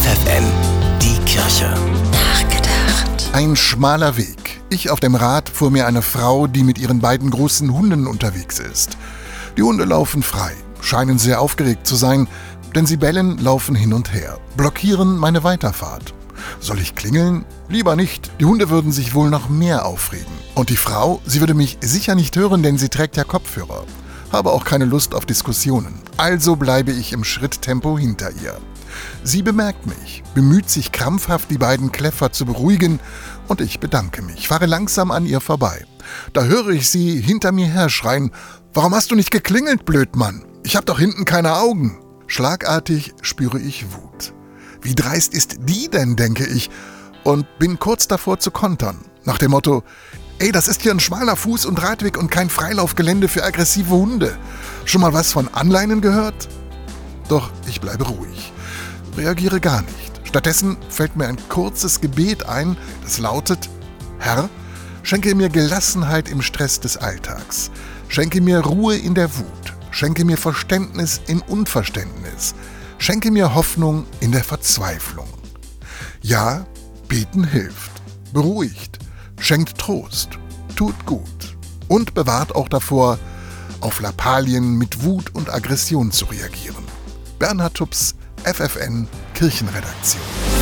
FFN, die Kirche. Nachgedacht. Ein schmaler Weg. Ich auf dem Rad vor mir eine Frau, die mit ihren beiden großen Hunden unterwegs ist. Die Hunde laufen frei, scheinen sehr aufgeregt zu sein, denn sie bellen, laufen hin und her, blockieren meine Weiterfahrt. Soll ich klingeln? Lieber nicht. Die Hunde würden sich wohl noch mehr aufregen. Und die Frau, sie würde mich sicher nicht hören, denn sie trägt ja Kopfhörer. Habe auch keine Lust auf Diskussionen. Also bleibe ich im Schritttempo hinter ihr. Sie bemerkt mich, bemüht sich krampfhaft, die beiden Kläffer zu beruhigen, und ich bedanke mich, fahre langsam an ihr vorbei. Da höre ich sie hinter mir her schreien: Warum hast du nicht geklingelt, Blödmann? Ich hab doch hinten keine Augen. Schlagartig spüre ich Wut. Wie dreist ist die denn, denke ich, und bin kurz davor zu kontern. Nach dem Motto, ey, das ist hier ein schmaler Fuß- und Radweg und kein Freilaufgelände für aggressive Hunde. Schon mal was von Anleinen gehört? Doch ich bleibe ruhig, reagiere gar nicht. Stattdessen fällt mir ein kurzes Gebet ein, das lautet, Herr, schenke mir Gelassenheit im Stress des Alltags, schenke mir Ruhe in der Wut, schenke mir Verständnis in Unverständnis, Schenke mir Hoffnung in der Verzweiflung. Ja, beten hilft, beruhigt, schenkt Trost, tut gut. Und bewahrt auch davor, auf Lappalien mit Wut und Aggression zu reagieren. Bernhard Tups, FFN Kirchenredaktion.